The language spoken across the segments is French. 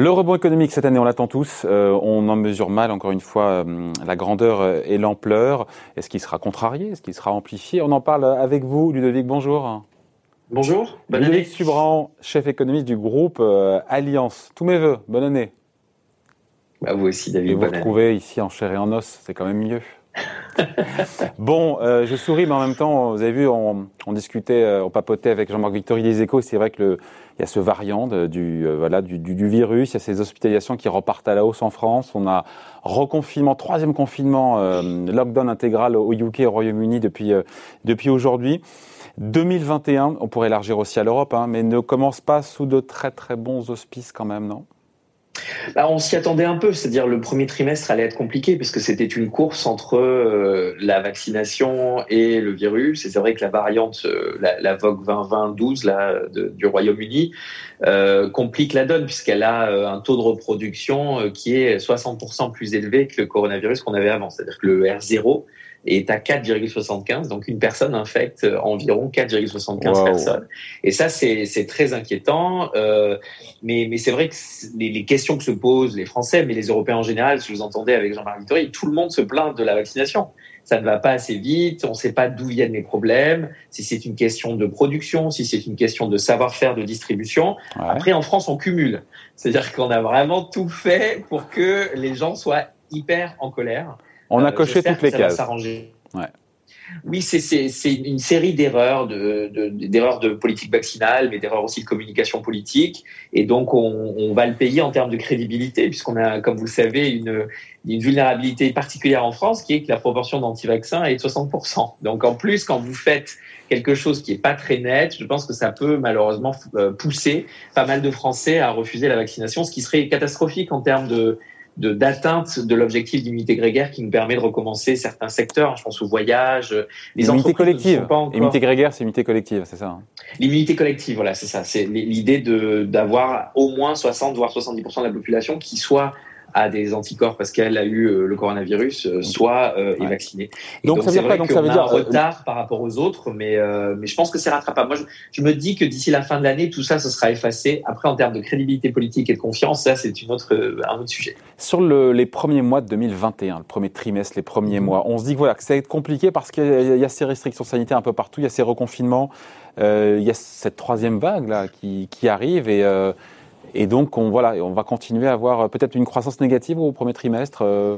Le rebond économique cette année, on l'attend tous. Euh, on en mesure mal, encore une fois, euh, la grandeur et l'ampleur. Est-ce qu'il sera contrarié? Est-ce qu'il sera amplifié? On en parle avec vous, Ludovic. Bonjour. Bonjour. Bonne Ludovic Subran, chef économiste du groupe euh, Alliance. Tous mes voeux. Bonne année. Bah vous aussi, David. Et vous retrouver ici en chair et en os, c'est quand même mieux. bon, je souris, mais en même temps, vous avez vu, on, discutait, on papotait avec Jean-Marc Victory des Échos. C'est vrai que le, il y a ce variant du, euh, voilà, du, virus, il y a ces hospitalisations qui repartent à la hausse en France. On a reconfinement, troisième confinement, euh, lockdown intégral au UK au Royaume-Uni depuis, euh, depuis aujourd'hui. 2021, on pourrait élargir aussi à l'Europe, hein, mais ne commence pas sous de très très bons auspices quand même, non? Bah, on s'y attendait un peu, c'est-à-dire le premier trimestre allait être compliqué parce que c'était une course entre euh, la vaccination et le virus. C'est vrai que la variante, euh, la, la, Vogue 2020-12 là, du Royaume-Uni euh, complique la donne puisqu'elle a un taux de reproduction qui est 60% plus élevé que le coronavirus qu'on avait avant. C'est-à-dire que le R0 est à 4,75. Donc une personne infecte environ 4,75 personnes. Et ça, c'est très inquiétant. Euh, mais mais c'est vrai que les, les, questions que se posent les Français, mais les Européens en général, si vous entendez avec Jean-Marc Vittori, tout le monde se plaint de la vaccination. Ça ne va pas assez vite, on ne sait pas d'où viennent les problèmes, si c'est une question de production, si c'est une question de savoir-faire, de distribution. Après, en France, on cumule. C'est-à-dire qu'on a vraiment tout fait pour que les gens soient hyper en colère. On a euh, coché toutes les cases. Ouais. Oui, c'est une série d'erreurs, d'erreurs de, de, politique vaccinale, mais d'erreurs aussi de communication politique. Et donc, on, on, va le payer en termes de crédibilité, puisqu'on a, comme vous le savez, une, une vulnérabilité particulière en France, qui est que la proportion d'anti-vaccins est de 60%. Donc, en plus, quand vous faites quelque chose qui est pas très net, je pense que ça peut malheureusement euh, pousser pas mal de Français à refuser la vaccination, ce qui serait catastrophique en termes de d'atteinte de, l'objectif d'immunité grégaire qui nous permet de recommencer certains secteurs. Je pense au voyage, les immunité collective. Immunité grégaire, c'est immunité collective, c'est ça. Hein? L'immunité collective, voilà, c'est ça. C'est l'idée de d'avoir au moins 60 voire 70% de la population qui soit a des anticorps parce qu'elle a eu euh, le coronavirus, euh, soit euh, est vaccinée. donc, ça veut dire quoi Donc ça veut dire un retard par rapport aux autres, mais mais je pense que c'est rattrapable. Moi, je, me dis que d'ici la fin de l'année, tout ça, ce sera effacé. Après, en termes de crédibilité politique et de confiance, ça, c'est une autre un autre sujet. Sur le, les premiers mois de 2021, le premier trimestre, les premiers mhm. mois, on se dit que voilà que ça va être compliqué parce qu'il y, a ces restrictions sanitaires un peu partout, il y a ces reconfinements, il y a cette troisième vague là qui, qui arrive et et donc, on, voilà, on va continuer à avoir euh, peut-être une croissance négative au premier trimestre. Euh,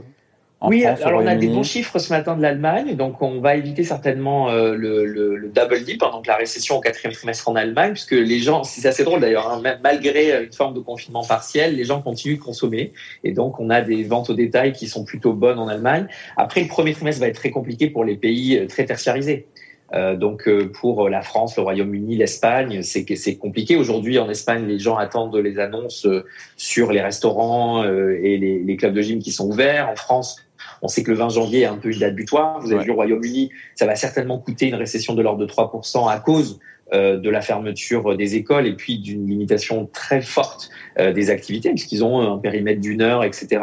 en oui, alors on a des bons chiffres ce matin de l'Allemagne, donc on va éviter certainement euh, le, le, le, double dip, hein, donc la récession au quatrième trimestre en Allemagne, puisque les gens, c'est assez drôle d'ailleurs, hein, malgré une forme de confinement partiel, les gens continuent de consommer, et donc on a des ventes au détail qui sont plutôt bonnes en Allemagne. Après, le premier trimestre va être très compliqué pour les pays très tertiarisés. Euh, donc euh, pour la France, le Royaume-Uni, l'Espagne, c'est compliqué. Aujourd'hui, en Espagne, les gens attendent les annonces euh, sur les restaurants et les, les, clubs de gym qui sont ouverts. En France, on sait que le 20 janvier est un peu une date butoir. Vous avez vu au Royaume-Uni, ça va certainement coûter une récession de l'ordre de 3% à cause de la fermeture des écoles et puis d'une limitation très forte des activités puisqu'ils ont un périmètre d'une heure, etc.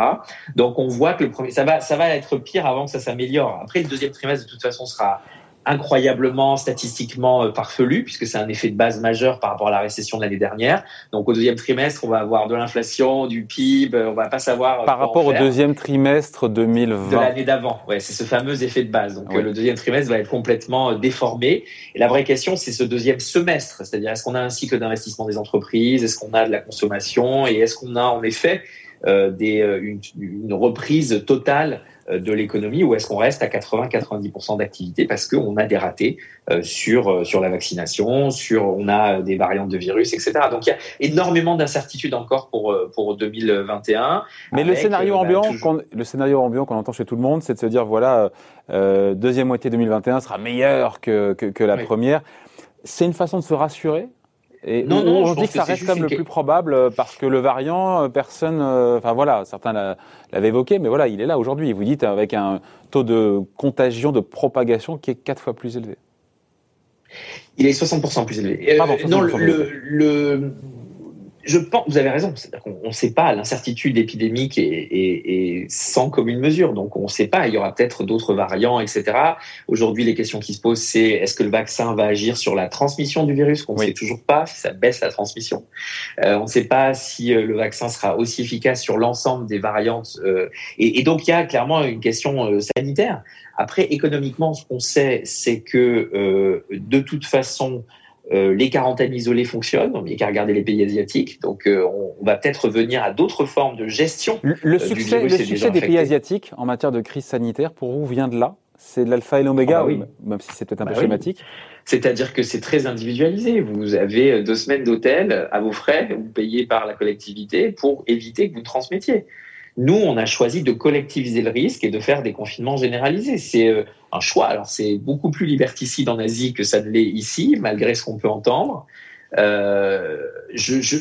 Donc on voit que le premier, ça va, ça va être pire avant que ça s'améliore. Après le deuxième trimestre de toute façon sera incroyablement statistiquement euh, farfelu puisque c'est un effet de base majeur par rapport à la récession de l'année dernière. Donc au deuxième trimestre, on va avoir de l'inflation, du PIB, on va pas savoir euh, par rapport au deuxième trimestre 2020 de l'année d'avant. Ouais, c'est ce fameux effet de base. Donc le deuxième trimestre va être complètement euh, déformé. Et la vraie question, c'est ce deuxième semestre, c'est-à-dire est-ce qu'on a un cycle d'investissement des entreprises, est-ce qu'on a de la consommation? Et est-ce qu'on a en effet euh, des, une, une reprise totale euh, de l'économie ou est-ce qu'on reste à 80-90% d'activité parce qu'on a des ratés euh, sur euh, sur la vaccination, sur on a des variantes de virus, etc. Donc il y a énormément d'incertitudes encore pour pour 2021. Mais le scénario bah, ambiant, le scénario ambiant qu'on entend chez tout le monde, c'est de se dire voilà deuxième moitié 2021 sera meilleure que que, que la première. C'est une façon de se rassurer? Et non, non, on dit que ça reste comme le plus probable euh, parce que le variant, euh, personne, euh, enfin voilà, certains l'avaient évoqué, mais voilà, il est là aujourd'hui. Vous dites avec un taux de contagion, de propagation qui est quatre fois plus élevé. Il est 60% plus élevé. non, le, je pense, vous avez raison. On ne sait pas, l'incertitude épidémique est, sans commune mesure. Donc, on ne sait pas. Il y aura peut-être d'autres variants, etc. Aujourd'hui, les questions qui se posent, c'est est-ce que le vaccin va agir sur la transmission du virus Qu'on ne sait toujours pas si ça baisse la transmission. Euh, on ne sait pas si euh, le vaccin sera aussi efficace sur l'ensemble des variantes. Euh, et, donc, il y a clairement une question sanitaire. Après, économiquement, ce qu'on sait, c'est que de toute façon, euh, les quarantaines isolées fonctionnent, il n'y a qu'à regarder les pays asiatiques. Donc, euh, on, va peut-être revenir à d'autres formes de gestion. Le, euh, succès, le succès des pays asiatiques en matière de crise sanitaire, pour vous, vient de là? C'est de l'alpha et l'oméga, ah bah même si c'est peut-être un peu bah schématique? C'est-à-dire que c'est très individualisé. Vous avez deux semaines d'hôtel à vos frais, vous payez par la collectivité pour éviter que vous transmettiez. Nous, on a choisi de collectiviser le risque et de faire des confinements généralisés. C'est euh, un choix. Alors, c'est beaucoup plus liberticide en Asie que ça ne l'est ici, malgré ce qu'on peut entendre. Euh, je, je,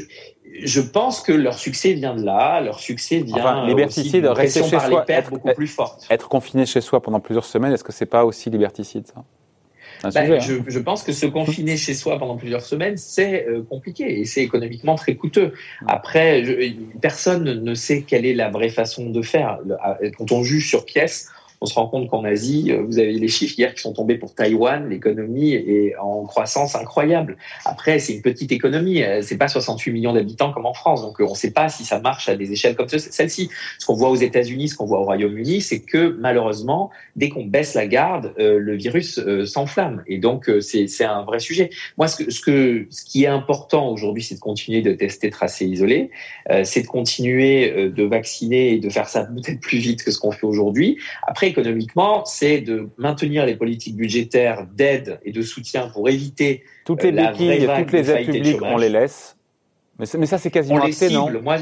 je, pense que leur succès vient de là. Leur succès vient enfin, liberticide, aussi rester chez soi, être, beaucoup plus forte. Être confiné chez soi pendant plusieurs semaines, est-ce que c'est pas aussi liberticide ça? Bah, hein. je, pense que se confiner chez soi pendant plusieurs semaines, c'est euh, compliqué et c'est économiquement très coûteux. Après, personne ne sait quelle est la vraie façon de faire. Quand on juge sur pièce, on se rend compte qu'en Asie, euh, vous avez les chiffres hier qui sont tombés pour Taïwan, l'économie est en croissance incroyable. Après, c'est une petite économie, euh, c'est pas 68 millions d'habitants comme en France, donc euh, on ne sait pas si ça marche à des échelles comme celle-ci. Ce qu'on voit aux États-Unis, ce qu'on voit au Royaume-Uni, c'est que malheureusement, dès qu'on baisse la garde, le virus s'enflamme, et donc c'est un vrai sujet. Moi, ce, que, ce, que, ce qui est important aujourd'hui, c'est de continuer de tester, tracer, isoler, c'est de continuer de vacciner et de faire ça peut-être plus vite que ce qu'on fait aujourd'hui. Après économiquement, c'est de maintenir les politiques budgétaires d'aide et de soutien pour éviter toutes les euh, béquilles, toutes les aides publiques, on les laisse. Mais, ça, c'est quasiment acté, non Moi,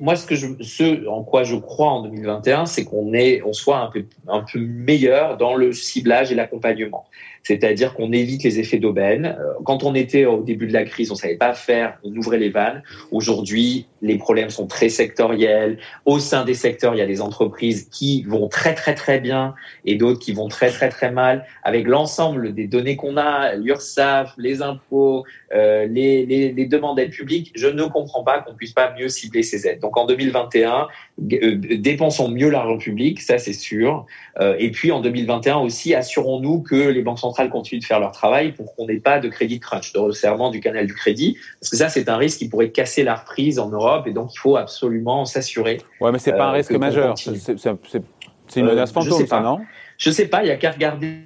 moi, ce que je, ce en quoi je crois en 2021, c'est qu'on est, on soit un peu, un peu meilleur dans le ciblage et l'accompagnement c'est-à-dire qu'on évite les effets d'aubaine. Euh, quand on était au début de la crise, on savait pas faire, on ouvrait les vannes. Aujourd'hui, les problèmes sont très sectoriels. Au sein des secteurs, il y a des entreprises qui vont très très très bien et d'autres qui vont très très très mal. Avec l'ensemble des données qu'on a, l'URSSAF, les impôts, euh, les, les, les demandes d'aide publique, je ne comprends pas qu'on puisse pas mieux cibler ces aides. Donc en 2021, euh, dépensons mieux l'argent public, ça c'est sûr. Euh, et puis en 2021 aussi, assurons-nous que les banques centrales continuent de faire leur travail pour qu'on n'ait pas de crédit crunch, de resserrement du canal du crédit, parce que ça c'est un risque qui pourrait casser la reprise en Europe et donc il faut absolument s'assurer. Ouais, mais c'est pas un euh, risque majeur, c'est une menace fantôme, ça non? Je sais pas, il y a qu'à regarder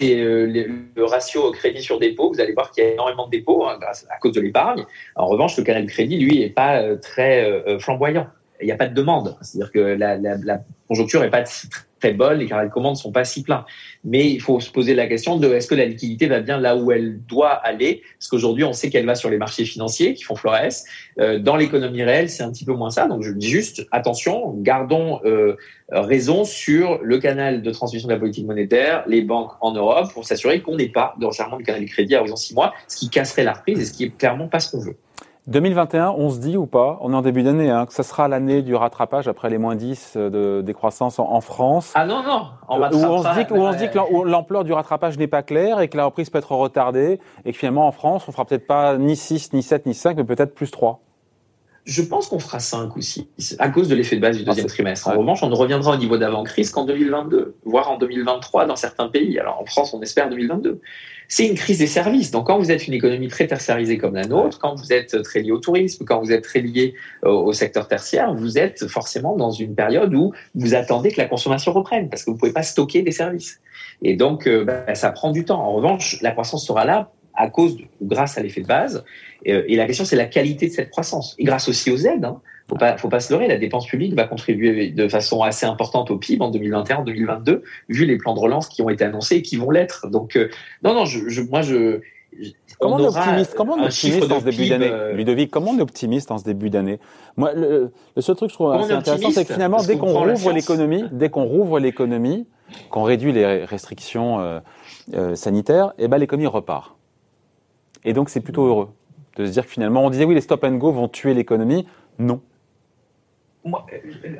le ratio crédit sur dépôt, vous allez voir qu'il y a énormément de dépôts hein, grâce à cause de l'épargne. En revanche, le canal du crédit, lui, est pas très flamboyant. Il n'y a pas de demande. C'est-à-dire que la, la, la conjoncture n'est pas très bonne, les carrés de commandes sont pas si pleins. Mais il faut se poser la question de est-ce que la liquidité va bien là où elle doit aller? Parce qu'aujourd'hui, on sait qu'elle va sur les marchés financiers qui font florès. Euh, dans l'économie réelle, c'est un petit peu moins ça. Donc je dis juste, attention, gardons euh, raison sur le canal de transmission de la politique monétaire, les banques en Europe, pour s'assurer qu'on n'ait pas de resserrement du canal du crédit à horizon six mois, ce qui casserait la reprise et ce qui est clairement pas ce qu'on veut. 2021, on se dit ou pas, on est en début d'année, hein, que ce sera l'année du rattrapage après les moins 10 de décroissance en, France. Ah non, non, on où on se dit, où on se dit que l'ampleur du rattrapage n'est pas claire et que la reprise peut être retardée et que finalement en France, on fera peut-être pas ni 6, ni 7, ni 5, mais peut-être plus 3. Je pense qu'on fera 5 ou 6, à cause de l'effet de base du deuxième ah, trimestre. En revanche, on ne reviendra au niveau d'avant-crise qu'en 2022, voire en 2023 dans certains pays. Alors en France, on espère 2022 c'est une crise des services. Donc, quand vous êtes une économie très tertiarisée comme la nôtre, quand vous êtes très lié au tourisme, quand vous êtes très lié au, secteur tertiaire, vous êtes forcément dans une période où vous attendez que la consommation reprenne parce que vous ne pouvez pas stocker des services. Et donc, euh, bah, ça prend du temps. En revanche, la croissance sera là à cause ou grâce à l'effet de base. Euh, et, la question, c'est la qualité de cette croissance. Et grâce aussi aux aides. Hein. Faut pas, faut pas se leurrer. La dépense publique va contribuer de façon assez importante au PIB en 2021, en 2022, vu les plans de relance qui ont été annoncés et qui vont l'être. Donc, euh, non, non, je, je, moi, je, Comment on, optimiste, comment on optimiste en ce début d'année euh, Ludovic, comment on est optimiste en ce début d'année? Moi, le, le, seul truc que je trouve assez intéressant, c'est que finalement, dès qu'on rouvre l'économie, dès qu'on rouvre l'économie, qu'on réduit les restrictions euh, euh, sanitaires, eh ben l'économie repart. Et donc, c'est plutôt heureux de se dire que finalement, on disait oui, les stop and go vont tuer l'économie. Non.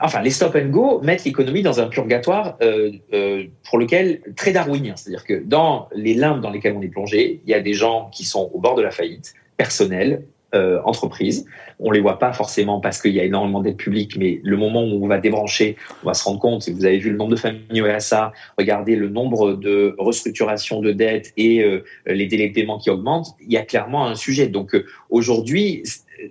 Enfin, les stop and go mettent l'économie dans un purgatoire euh, euh, pour lequel très darwinien, c'est-à-dire que dans les limbes dans lesquelles on est plongé, il y a des gens qui sont au bord de la faillite personnelle, euh, entreprises. On les voit pas forcément parce qu'il y a énormément d'aides publiques, mais le moment où on va débrancher, on va se rendre compte, vous avez vu le nombre de familles au RSA, regardez le nombre de restructurations de dettes et euh, les délais de paiement qui augmentent, il y a clairement un sujet. Donc euh, aujourd'hui,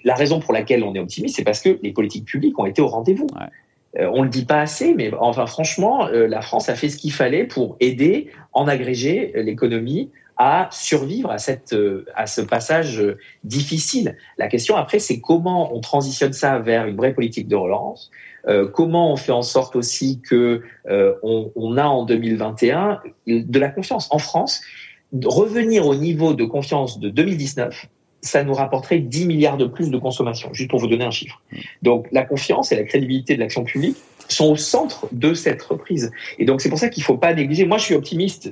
la raison pour laquelle on est optimiste, c'est parce que les politiques publiques ont été au rendez-vous. Ouais. on le dit pas assez, mais enfin franchement, la France a fait ce qu'il fallait pour aider en agrégé l'économie à survivre à, cette, euh, à ce passage euh, difficile. La question après, c'est comment on transitionne ça vers une vraie politique de relance. Euh, comment on fait en sorte aussi que euh, on, on, a en 2021 de la confiance en France. Revenir au niveau de confiance de 2019, ça nous rapporterait 10 milliards de plus de consommation, juste pour vous donner un chiffre. Donc la confiance et la crédibilité de l'action publique sont au centre de cette reprise. Et donc c'est pour ça qu'il faut pas négliger. Moi, je suis optimiste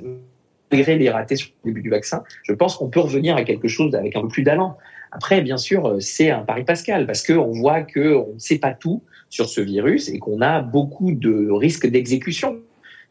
malgré les ratés sur début du vaccin, je pense qu'on peut revenir à quelque chose avec un peu plus d'allant. Après, bien sûr, c'est un pari pascal parce qu'on voit qu'on ne sait pas tout sur ce virus et qu'on a beaucoup de risques d'exécution.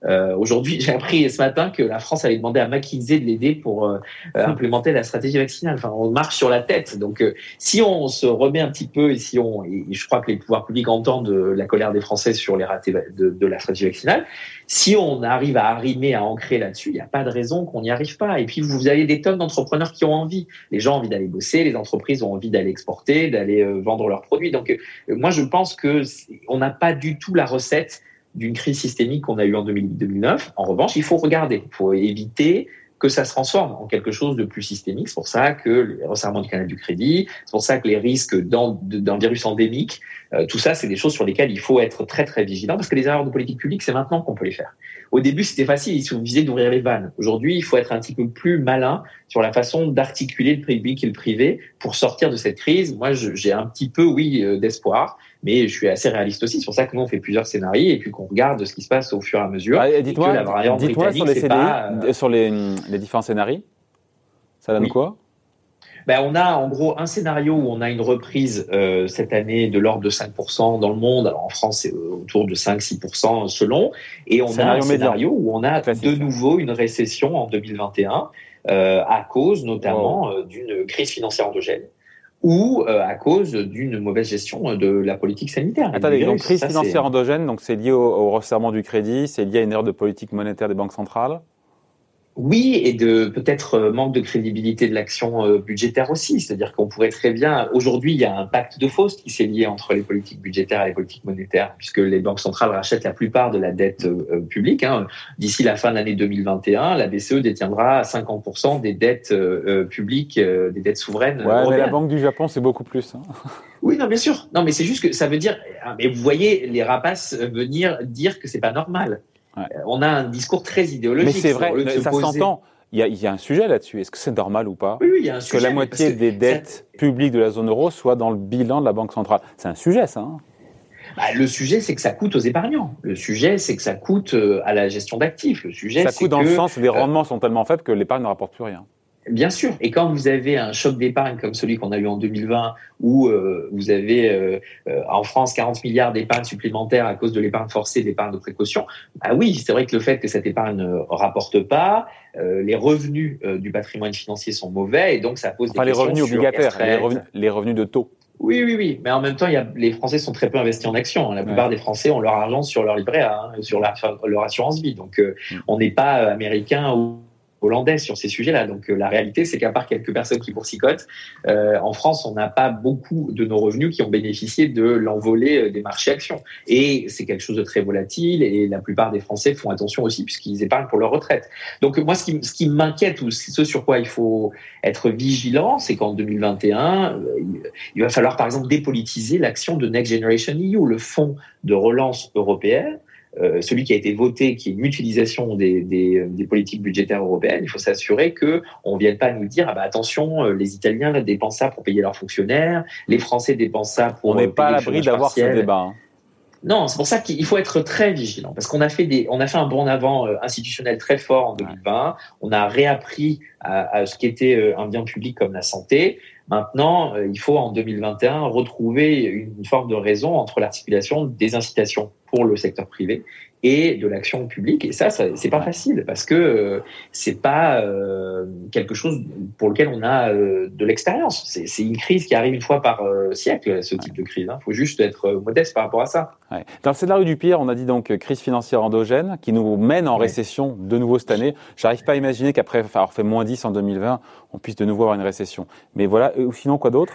Euh, Aujourd'hui, j'ai appris ce matin que la France allait demander à McKinsey de l'aider pour euh, implémenter la stratégie vaccinale. Enfin, on marche sur la tête. Donc, euh, si on se remet un petit peu et si on, et je crois que les pouvoirs publics entendent la colère des Français sur les ratés de, de la stratégie vaccinale, si on arrive à arrimer, à ancrer là-dessus, il n'y a pas de raison qu'on n'y arrive pas. Et puis, vous avez des tonnes d'entrepreneurs qui ont envie. Les gens ont envie d'aller bosser, les entreprises ont envie d'aller exporter, d'aller euh, vendre leurs produits. Donc, moi, je pense que on n'a pas du tout la recette d'une crise systémique qu'on a eue en 2008-2009. En revanche, il faut regarder, il faut éviter que ça se transforme en quelque chose de plus systémique. C'est pour ça que les resserrements du canal du crédit, c'est pour ça que les risques d'un virus endémique, euh, tout ça, c'est des choses sur lesquelles il faut être très très vigilant parce que les erreurs de politique publique, c'est maintenant qu'on peut les faire. Au début, c'était facile, il suffisait d'ouvrir les vannes. Aujourd'hui, il faut être un petit peu plus malin sur la façon d'articuler le public et le privé pour sortir de cette crise. Moi, j'ai un petit peu, oui, euh, d'espoir mais je suis assez réaliste aussi. C'est pour ça que nous, on fait plusieurs scénarios et puis qu'on regarde ce qui se passe au fur et à mesure. Ah, dites-moi, dites sur, les, pas, euh, sur les, les, différents scénarios, ça donne quoi? Ben, on a en gros un scénario où on a une reprise euh, cette année de l'ordre de 5% dans le monde. Alors en France, c'est euh, autour de 5-6% selon. Et on a un scénario où on a de nouveau une récession en 2021 euh, à cause notamment euh, d'une crise financière endogène ou euh, à cause d'une mauvaise gestion de la politique sanitaire. Attendez, donc crise financière endogène, donc c'est lié au, au resserrement du crédit, c'est lié à une erreur de politique monétaire des banques centrales oui, et de peut-être euh, manque de crédibilité de l'action euh, budgétaire aussi. C'est-à-dire qu'on pourrait très bien. Aujourd'hui, il y a un pacte de Faust qui s'est lié entre les politiques budgétaires et les politiques monétaires, puisque les banques centrales rachètent la plupart de la dette euh, publique. Hein. D'ici la fin de l'année 2021, la BCE détiendra 50% des dettes publiques, des dettes souveraines. Ouais, mais la Banque du Japon, c'est beaucoup plus. Hein. Oui, non, bien sûr. Non, mais c'est juste que ça veut dire. Ah, mais vous voyez les rapaces venir dire que c'est pas normal. Ouais. On a un discours très idéologique. Mais c'est vrai, ça s'entend. Il y, a, il y, a, un sujet là-dessus. Est-ce que c'est normal ou pas oui, oui, il y a un sujet, que la moitié des dettes publiques de la zone euro soit dans le bilan de la Banque centrale? C'est un sujet, ça. Hein bah, le sujet, c'est que ça coûte aux épargnants. Le sujet, c'est que ça coûte euh, à la gestion d'actifs. Le sujet, ça coûte dans que, le sens où les euh, rendements sont tellement faibles que l'épargne ne rapporte plus rien. Bien sûr. Et quand vous avez un choc d'épargne comme celui qu'on a eu en 2020, où euh, vous avez euh, euh, en France 40 milliards d'épargne supplémentaires à cause de l'épargne forcée, d'épargne de précaution, bah oui, c'est vrai que le fait que cette épargne ne rapporte pas, euh, les revenus euh, du patrimoine financier sont mauvais, et donc ça pose enfin, des les revenus obligataires, les revenus, les revenus, de taux. Oui, oui, oui. Mais en même temps, il y a, les Français sont très peu investis en actions. La plupart ouais. des Français ont leur argent sur leur livret A, hein, sur leur, leur assurance vie. Donc, euh, mm. on n'est pas américain ou hollandais sur ces sujets-là. Donc euh, la réalité, c'est qu'à part quelques personnes qui boursicotent, euh, en France, on n'a pas beaucoup de nos revenus qui ont bénéficié de l'envolée euh, des marchés actions. Et c'est quelque chose de très volatile et la plupart des Français font attention aussi puisqu'ils épargnent pour leur retraite. Donc moi, ce qui, ce qui m'inquiète ou ce sur quoi il faut être vigilant, c'est qu'en 2021, euh, il va falloir par exemple dépolitiser l'action de Next Generation EU, le fonds de relance européenne euh, celui qui a été voté, qui est une mutualisation des, des, des politiques budgétaires européennes, il faut s'assurer que on vienne pas nous dire ah bah attention, euh, les Italiens dépensent ça pour payer leurs fonctionnaires, les Français dépensent ça pour. On n'est pas à l'abri d'avoir ce débat. Hein. Non, c'est pour ça qu'il faut être très vigilant parce qu'on a fait des, on a fait un bond avant euh, institutionnel très fort en 2020. On a réappris à, à ce qui était euh, un bien public comme la santé. Maintenant, euh, il faut en 2021 retrouver une forme de raison entre l'articulation des incitations pour le secteur privé et de l'action publique. Et ça, ça c'est pas facile parce que euh, c'est pas euh, quelque chose pour lequel on a euh, de l'expérience. C'est une crise qui arrive une fois par siècle, ce type de crise. Il hein. faut juste être modeste par rapport à ça. Ouais. Dans le scénario du pire, on a dit donc crise financière endogène qui nous mène en récession de nouveau cette année. J'arrive pas à imaginer qu'après avoir fait moins 10 en 2020, on puisse de nouveau avoir une récession. Mais voilà, ou sinon quoi d'autre?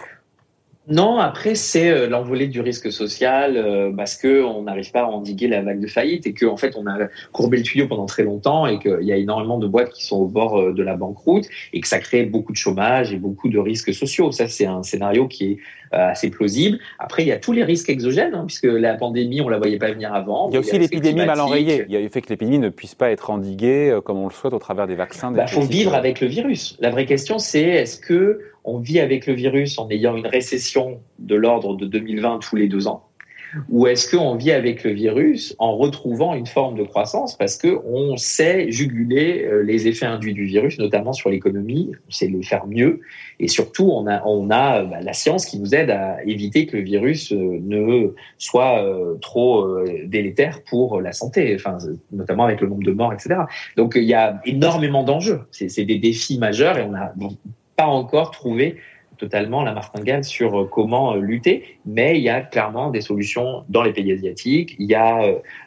Non, après c'est euh, l'envolée du risque social euh, parce que on n'arrive pas à endiguer la vague de faillite et qu'en en fait on a courbé le tuyau pendant très longtemps et qu'il y a énormément de boîtes qui sont au bord euh, de la banqueroute et que ça crée beaucoup de chômage et beaucoup de risques sociaux. Ça c'est un scénario qui est assez plausible. Après il y a tous les risques exogènes hein, puisque la pandémie on la voyait pas venir avant. Il y a aussi l'épidémie mal enrayée. Il y a le fait que l'épidémie ne puisse pas être endiguée comme on le souhaite au travers des vaccins. Il bah, faut vivre avec le virus. La vraie question c'est est-ce que on vit avec le virus en ayant une récession de l'ordre de 2020 tous les deux ans. Ou est-ce qu'on vit avec le virus en retrouvant une forme de croissance parce que on sait juguler euh, les effets induits du virus, notamment sur l'économie, on sait le faire mieux, et surtout on a, on a bah, la science qui nous aide à éviter que le virus euh, ne soit euh, trop délétère pour la santé, enfin, notamment avec le nombre de morts, etc. Donc il y a énormément d'enjeux, c'est des défis majeurs et on a pas encore trouvé totalement la martingale sur euh, comment euh, lutter, mais il y a clairement des solutions dans les pays asiatiques, il y a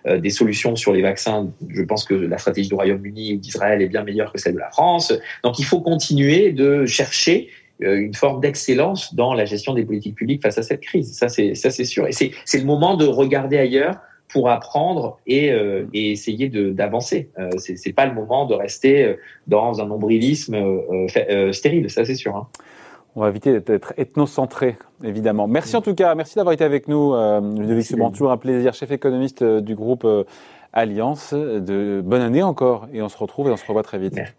euh, des solutions sur les vaccins, je pense que la stratégie du Royaume-Uni ou d'Israël est bien meilleure que celle de la France, donc il faut continuer de chercher une forme d'excellence dans la gestion des politiques publiques face à cette crise, ça c'est sûr, et c'est le moment de regarder ailleurs pour apprendre et, euh, et essayer d'avancer. Euh, c'est pas le moment de rester euh, dans un nombrilisme euh, euh, stérile, ça c'est sûr. Hein. On va éviter d'être ethnocentré, évidemment. Merci en tout cas, merci d'avoir été avec nous, euh, Ludovic Seban. Toujours un plaisir, chef économiste du groupe Alliance. De bonne année encore, et on se retrouve et on se revoit très vite. Merci.